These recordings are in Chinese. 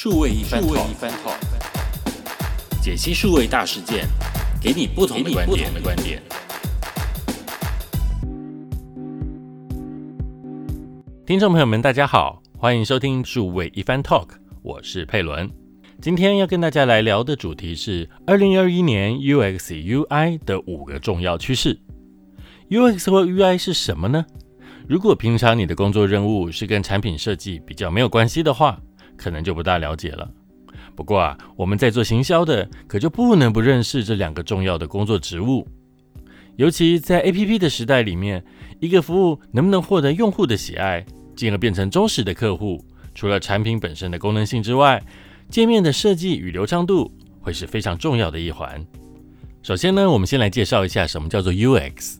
数位一番 talk，解析数位大事件，给你不同的观点。听众朋友们，大家好，欢迎收听数位一番 talk，我是佩伦。今天要跟大家来聊的主题是二零二一年 UX UI 的五个重要趋势。UX 或 UI 是什么呢？如果平常你的工作任务是跟产品设计比较没有关系的话，可能就不大了解了。不过啊，我们在做行销的，可就不能不认识这两个重要的工作职务。尤其在 APP 的时代里面，一个服务能不能获得用户的喜爱，进而变成忠实的客户，除了产品本身的功能性之外，界面的设计与流畅度会是非常重要的一环。首先呢，我们先来介绍一下什么叫做 UX。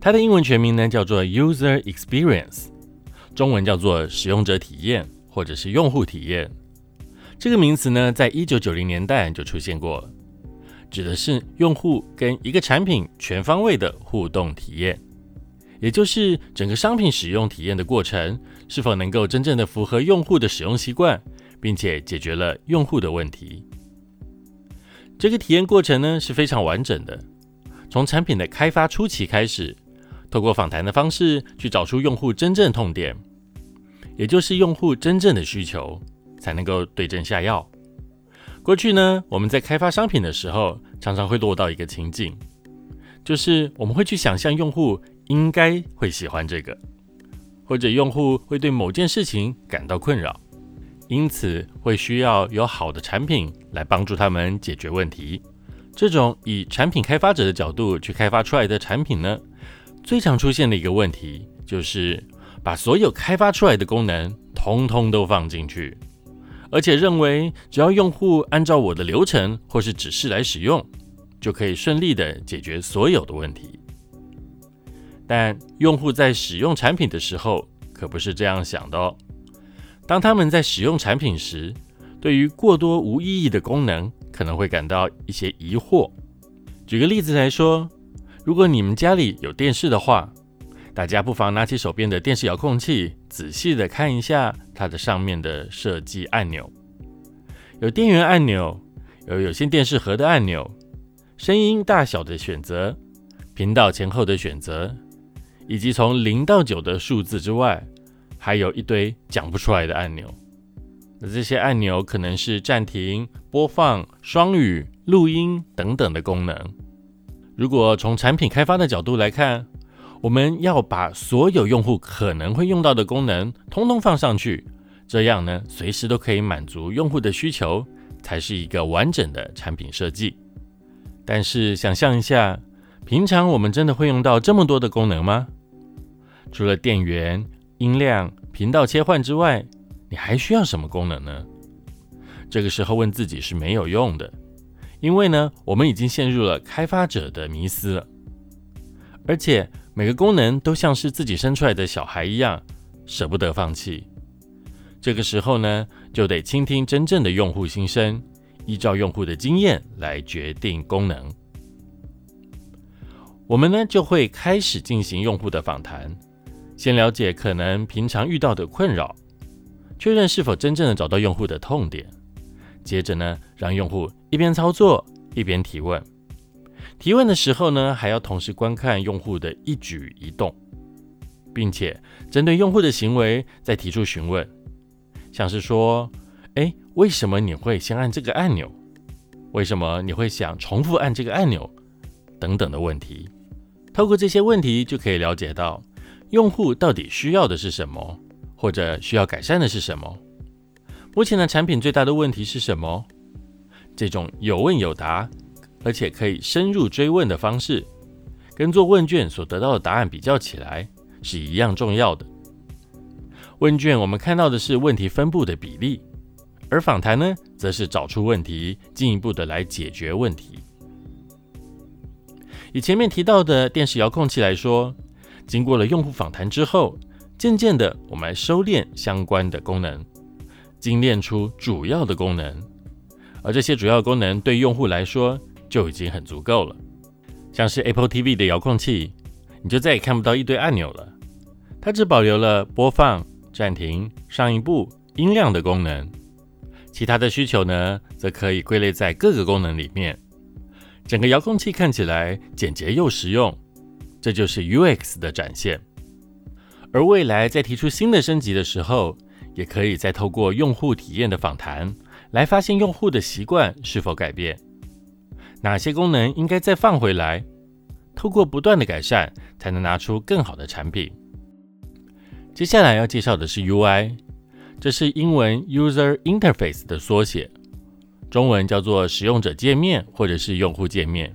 它的英文全名呢叫做 User Experience，中文叫做使用者体验或者是用户体验。这个名词呢，在一九九零年代就出现过，指的是用户跟一个产品全方位的互动体验，也就是整个商品使用体验的过程是否能够真正的符合用户的使用习惯，并且解决了用户的问题。这个体验过程呢是非常完整的，从产品的开发初期开始。透过访谈的方式去找出用户真正痛点，也就是用户真正的需求，才能够对症下药。过去呢，我们在开发商品的时候，常常会落到一个情境，就是我们会去想象用户应该会喜欢这个，或者用户会对某件事情感到困扰，因此会需要有好的产品来帮助他们解决问题。这种以产品开发者的角度去开发出来的产品呢？最常出现的一个问题就是把所有开发出来的功能通通都放进去，而且认为只要用户按照我的流程或是指示来使用，就可以顺利的解决所有的问题。但用户在使用产品的时候可不是这样想的哦。当他们在使用产品时，对于过多无意义的功能可能会感到一些疑惑。举个例子来说。如果你们家里有电视的话，大家不妨拿起手边的电视遥控器，仔细的看一下它的上面的设计按钮。有电源按钮，有有线电视盒的按钮，声音大小的选择，频道前后的选择，以及从零到九的数字之外，还有一堆讲不出来的按钮。那这些按钮可能是暂停、播放、双语、录音等等的功能。如果从产品开发的角度来看，我们要把所有用户可能会用到的功能通通放上去，这样呢，随时都可以满足用户的需求，才是一个完整的产品设计。但是想象一下，平常我们真的会用到这么多的功能吗？除了电源、音量、频道切换之外，你还需要什么功能呢？这个时候问自己是没有用的。因为呢，我们已经陷入了开发者的迷思了，而且每个功能都像是自己生出来的小孩一样，舍不得放弃。这个时候呢，就得倾听真正的用户心声，依照用户的经验来决定功能。我们呢就会开始进行用户的访谈，先了解可能平常遇到的困扰，确认是否真正的找到用户的痛点。接着呢，让用户一边操作一边提问。提问的时候呢，还要同时观看用户的一举一动，并且针对用户的行为再提出询问，像是说：“哎，为什么你会先按这个按钮？为什么你会想重复按这个按钮？”等等的问题。透过这些问题，就可以了解到用户到底需要的是什么，或者需要改善的是什么。目前的产品最大的问题是什么？这种有问有答，而且可以深入追问的方式，跟做问卷所得到的答案比较起来是一样重要的。问卷我们看到的是问题分布的比例，而访谈呢，则是找出问题，进一步的来解决问题。以前面提到的电视遥控器来说，经过了用户访谈之后，渐渐的我们收敛相关的功能。精炼出主要的功能，而这些主要功能对用户来说就已经很足够了。像是 Apple TV 的遥控器，你就再也看不到一堆按钮了，它只保留了播放、暂停、上一部、音量的功能。其他的需求呢，则可以归类在各个功能里面。整个遥控器看起来简洁又实用，这就是 UX 的展现。而未来在提出新的升级的时候，也可以再透过用户体验的访谈，来发现用户的习惯是否改变，哪些功能应该再放回来。透过不断的改善，才能拿出更好的产品。接下来要介绍的是 UI，这是英文 User Interface 的缩写，中文叫做使用者界面或者是用户界面。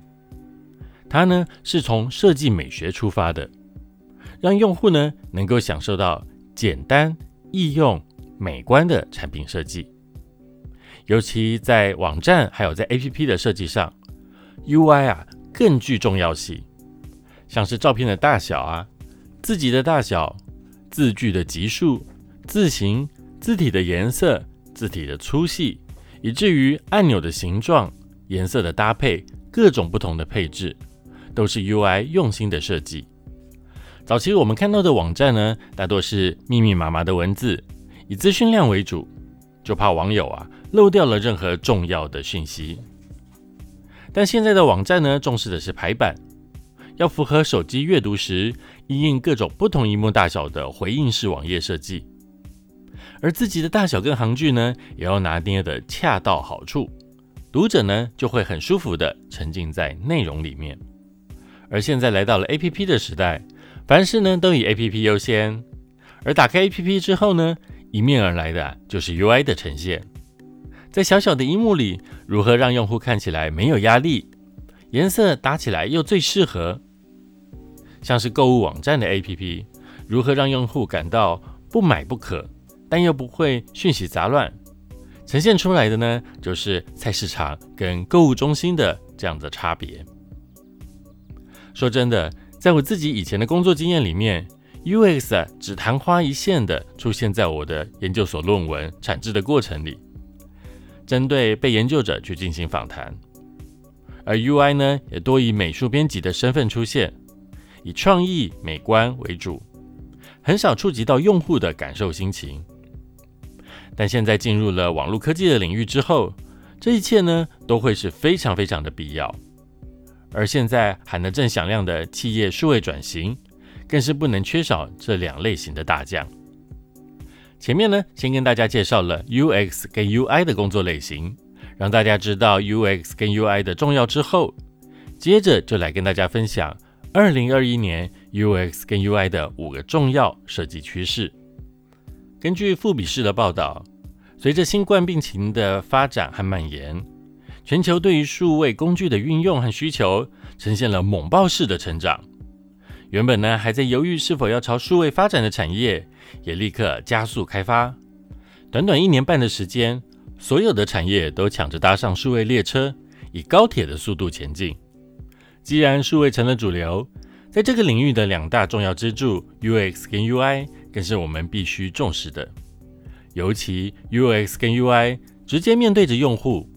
它呢是从设计美学出发的，让用户呢能够享受到简单、易用、美观的产品设计。尤其在网站还有在 APP 的设计上，UI 啊更具重要性。像是照片的大小啊，字级的大小，字距的级数，字形、字体的颜色、字体的粗细，以至于按钮的形状、颜色的搭配，各种不同的配置，都是 UI 用心的设计。早期我们看到的网站呢，大多是密密麻麻的文字，以资讯量为主，就怕网友啊漏掉了任何重要的讯息。但现在的网站呢，重视的是排版。要符合手机阅读时应用各种不同荧幕大小的回应式网页设计，而自己的大小跟行距呢，也要拿捏的恰到好处，读者呢就会很舒服的沉浸在内容里面。而现在来到了 A P P 的时代，凡事呢都以 A P P 优先，而打开 A P P 之后呢，迎面而来的就是 U I 的呈现，在小小的荧幕里，如何让用户看起来没有压力，颜色打起来又最适合。像是购物网站的 APP，如何让用户感到不买不可，但又不会讯息杂乱？呈现出来的呢，就是菜市场跟购物中心的这样的差别。说真的，在我自己以前的工作经验里面，UX 只昙花一现的出现在我的研究所论文产制的过程里，针对被研究者去进行访谈，而 UI 呢，也多以美术编辑的身份出现。以创意美观为主，很少触及到用户的感受心情。但现在进入了网络科技的领域之后，这一切呢都会是非常非常的必要。而现在喊得正响亮的企业数位转型，更是不能缺少这两类型的大将。前面呢先跟大家介绍了 UX 跟 UI 的工作类型，让大家知道 UX 跟 UI 的重要之后，接着就来跟大家分享。二零二一年，UX 跟 UI 的五个重要设计趋势。根据富比士的报道，随着新冠病情的发展和蔓延，全球对于数位工具的运用和需求呈现了猛爆式的成长。原本呢还在犹豫是否要朝数位发展的产业，也立刻加速开发。短短一年半的时间，所有的产业都抢着搭上数位列车，以高铁的速度前进。既然数位成了主流，在这个领域的两大重要支柱 UX 跟 UI 更是我们必须重视的。尤其 UX 跟 UI 直接面对着用户，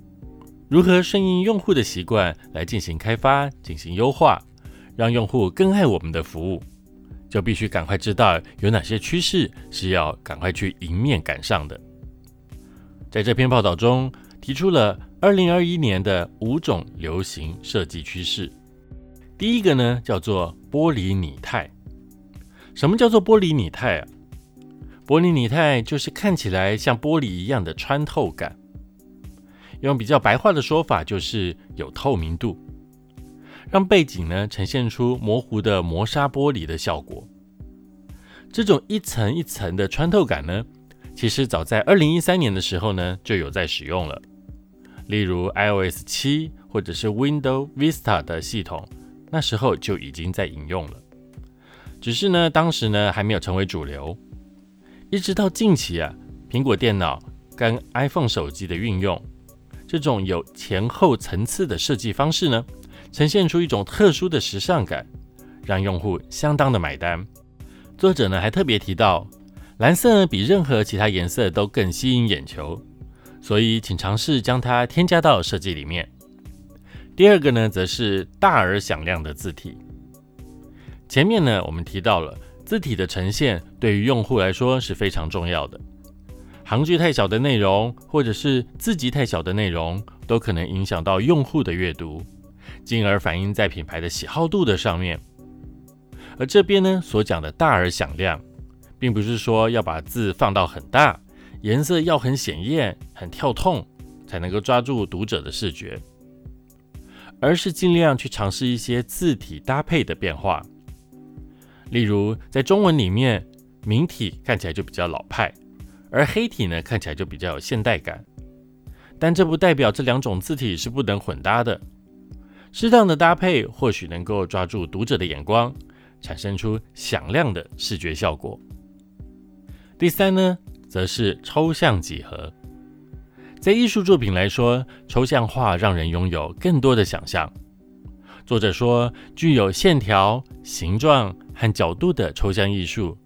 如何顺应用户的习惯来进行开发、进行优化，让用户更爱我们的服务，就必须赶快知道有哪些趋势是要赶快去迎面赶上的。在这篇报道中提出了2021年的五种流行设计趋势。第一个呢，叫做玻璃拟态。什么叫做玻璃拟态啊？玻璃拟态就是看起来像玻璃一样的穿透感。用比较白话的说法，就是有透明度，让背景呢呈现出模糊的磨砂玻璃的效果。这种一层一层的穿透感呢，其实早在二零一三年的时候呢就有在使用了，例如 iOS 七或者是 Windows Vista 的系统。那时候就已经在引用了，只是呢，当时呢还没有成为主流。一直到近期啊，苹果电脑跟 iPhone 手机的运用，这种有前后层次的设计方式呢，呈现出一种特殊的时尚感，让用户相当的买单。作者呢还特别提到，蓝色呢比任何其他颜色都更吸引眼球，所以请尝试将它添加到设计里面。第二个呢，则是大而响亮的字体。前面呢，我们提到了字体的呈现对于用户来说是非常重要的。行距太小的内容，或者是字级太小的内容，都可能影响到用户的阅读，进而反映在品牌的喜好度的上面。而这边呢，所讲的大而响亮，并不是说要把字放到很大，颜色要很显艳、很跳痛，才能够抓住读者的视觉，而是尽量去尝试一些字体搭配的变化。例如，在中文里面，明体看起来就比较老派。而黑体呢，看起来就比较有现代感，但这不代表这两种字体是不能混搭的。适当的搭配或许能够抓住读者的眼光，产生出响亮的视觉效果。第三呢，则是抽象几何。在艺术作品来说，抽象画让人拥有更多的想象。作者说，具有线条、形状和角度的抽象艺术，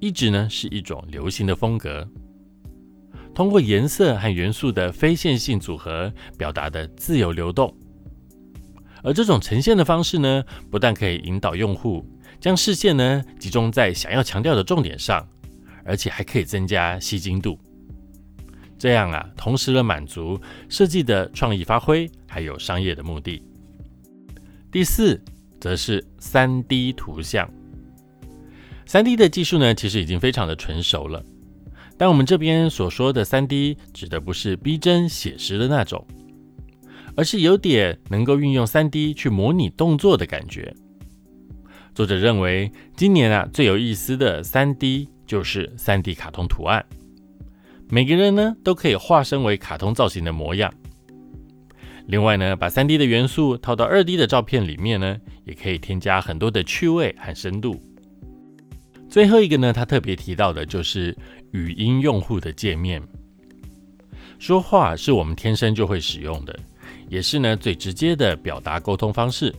一直呢是一种流行的风格。通过颜色和元素的非线性组合，表达的自由流动。而这种呈现的方式呢，不但可以引导用户将视线呢集中在想要强调的重点上，而且还可以增加吸睛度。这样啊，同时的满足设计的创意发挥，还有商业的目的。第四，则是三 D 图像。三 D 的技术呢，其实已经非常的成熟了。但我们这边所说的三 D 指的不是逼真写实的那种，而是有点能够运用三 D 去模拟动作的感觉。作者认为，今年啊最有意思的三 D 就是三 D 卡通图案，每个人呢都可以化身为卡通造型的模样。另外呢，把三 D 的元素套到二 D 的照片里面呢，也可以添加很多的趣味和深度。最后一个呢，他特别提到的就是语音用户的界面。说话是我们天生就会使用的，也是呢最直接的表达沟通方式。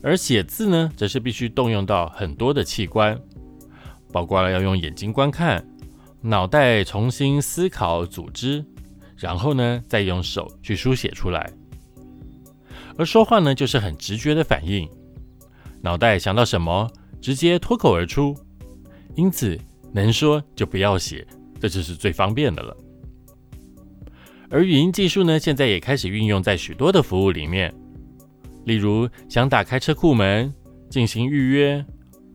而写字呢，则是必须动用到很多的器官，包括了要用眼睛观看、脑袋重新思考组织，然后呢再用手去书写出来。而说话呢，就是很直觉的反应，脑袋想到什么，直接脱口而出。因此，能说就不要写，这就是最方便的了。而语音技术呢，现在也开始运用在许多的服务里面，例如想打开车库门、进行预约、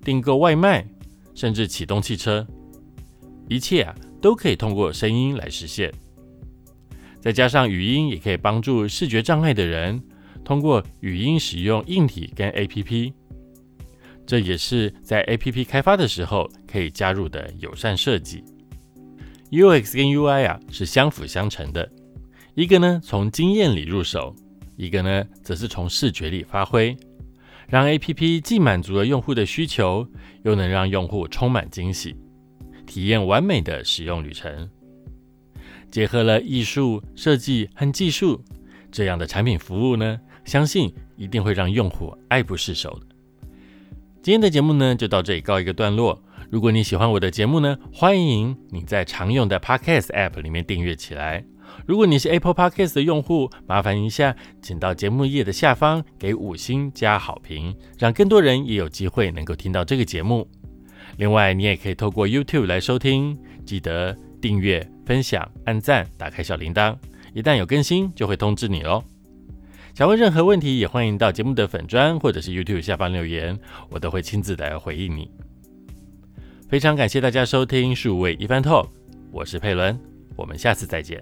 订购外卖，甚至启动汽车，一切啊都可以通过声音来实现。再加上语音，也可以帮助视觉障碍的人通过语音使用硬体跟 APP。这也是在 A P P 开发的时候可以加入的友善设计。U X 跟 U I 啊是相辅相成的，一个呢从经验里入手，一个呢则是从视觉里发挥，让 A P P 既满足了用户的需求，又能让用户充满惊喜，体验完美的使用旅程。结合了艺术设计和技术，这样的产品服务呢，相信一定会让用户爱不释手的。今天的节目呢，就到这里告一个段落。如果你喜欢我的节目呢，欢迎你在常用的 Podcast App 里面订阅起来。如果你是 Apple Podcast 的用户，麻烦一下，请到节目页的下方给五星加好评，让更多人也有机会能够听到这个节目。另外，你也可以透过 YouTube 来收听，记得订阅、分享、按赞、打开小铃铛，一旦有更新就会通知你哦。想问任何问题，也欢迎到节目的粉砖或者是 YouTube 下方留言，我都会亲自来回应你。非常感谢大家收听数位一番 Talk，我是佩伦，我们下次再见。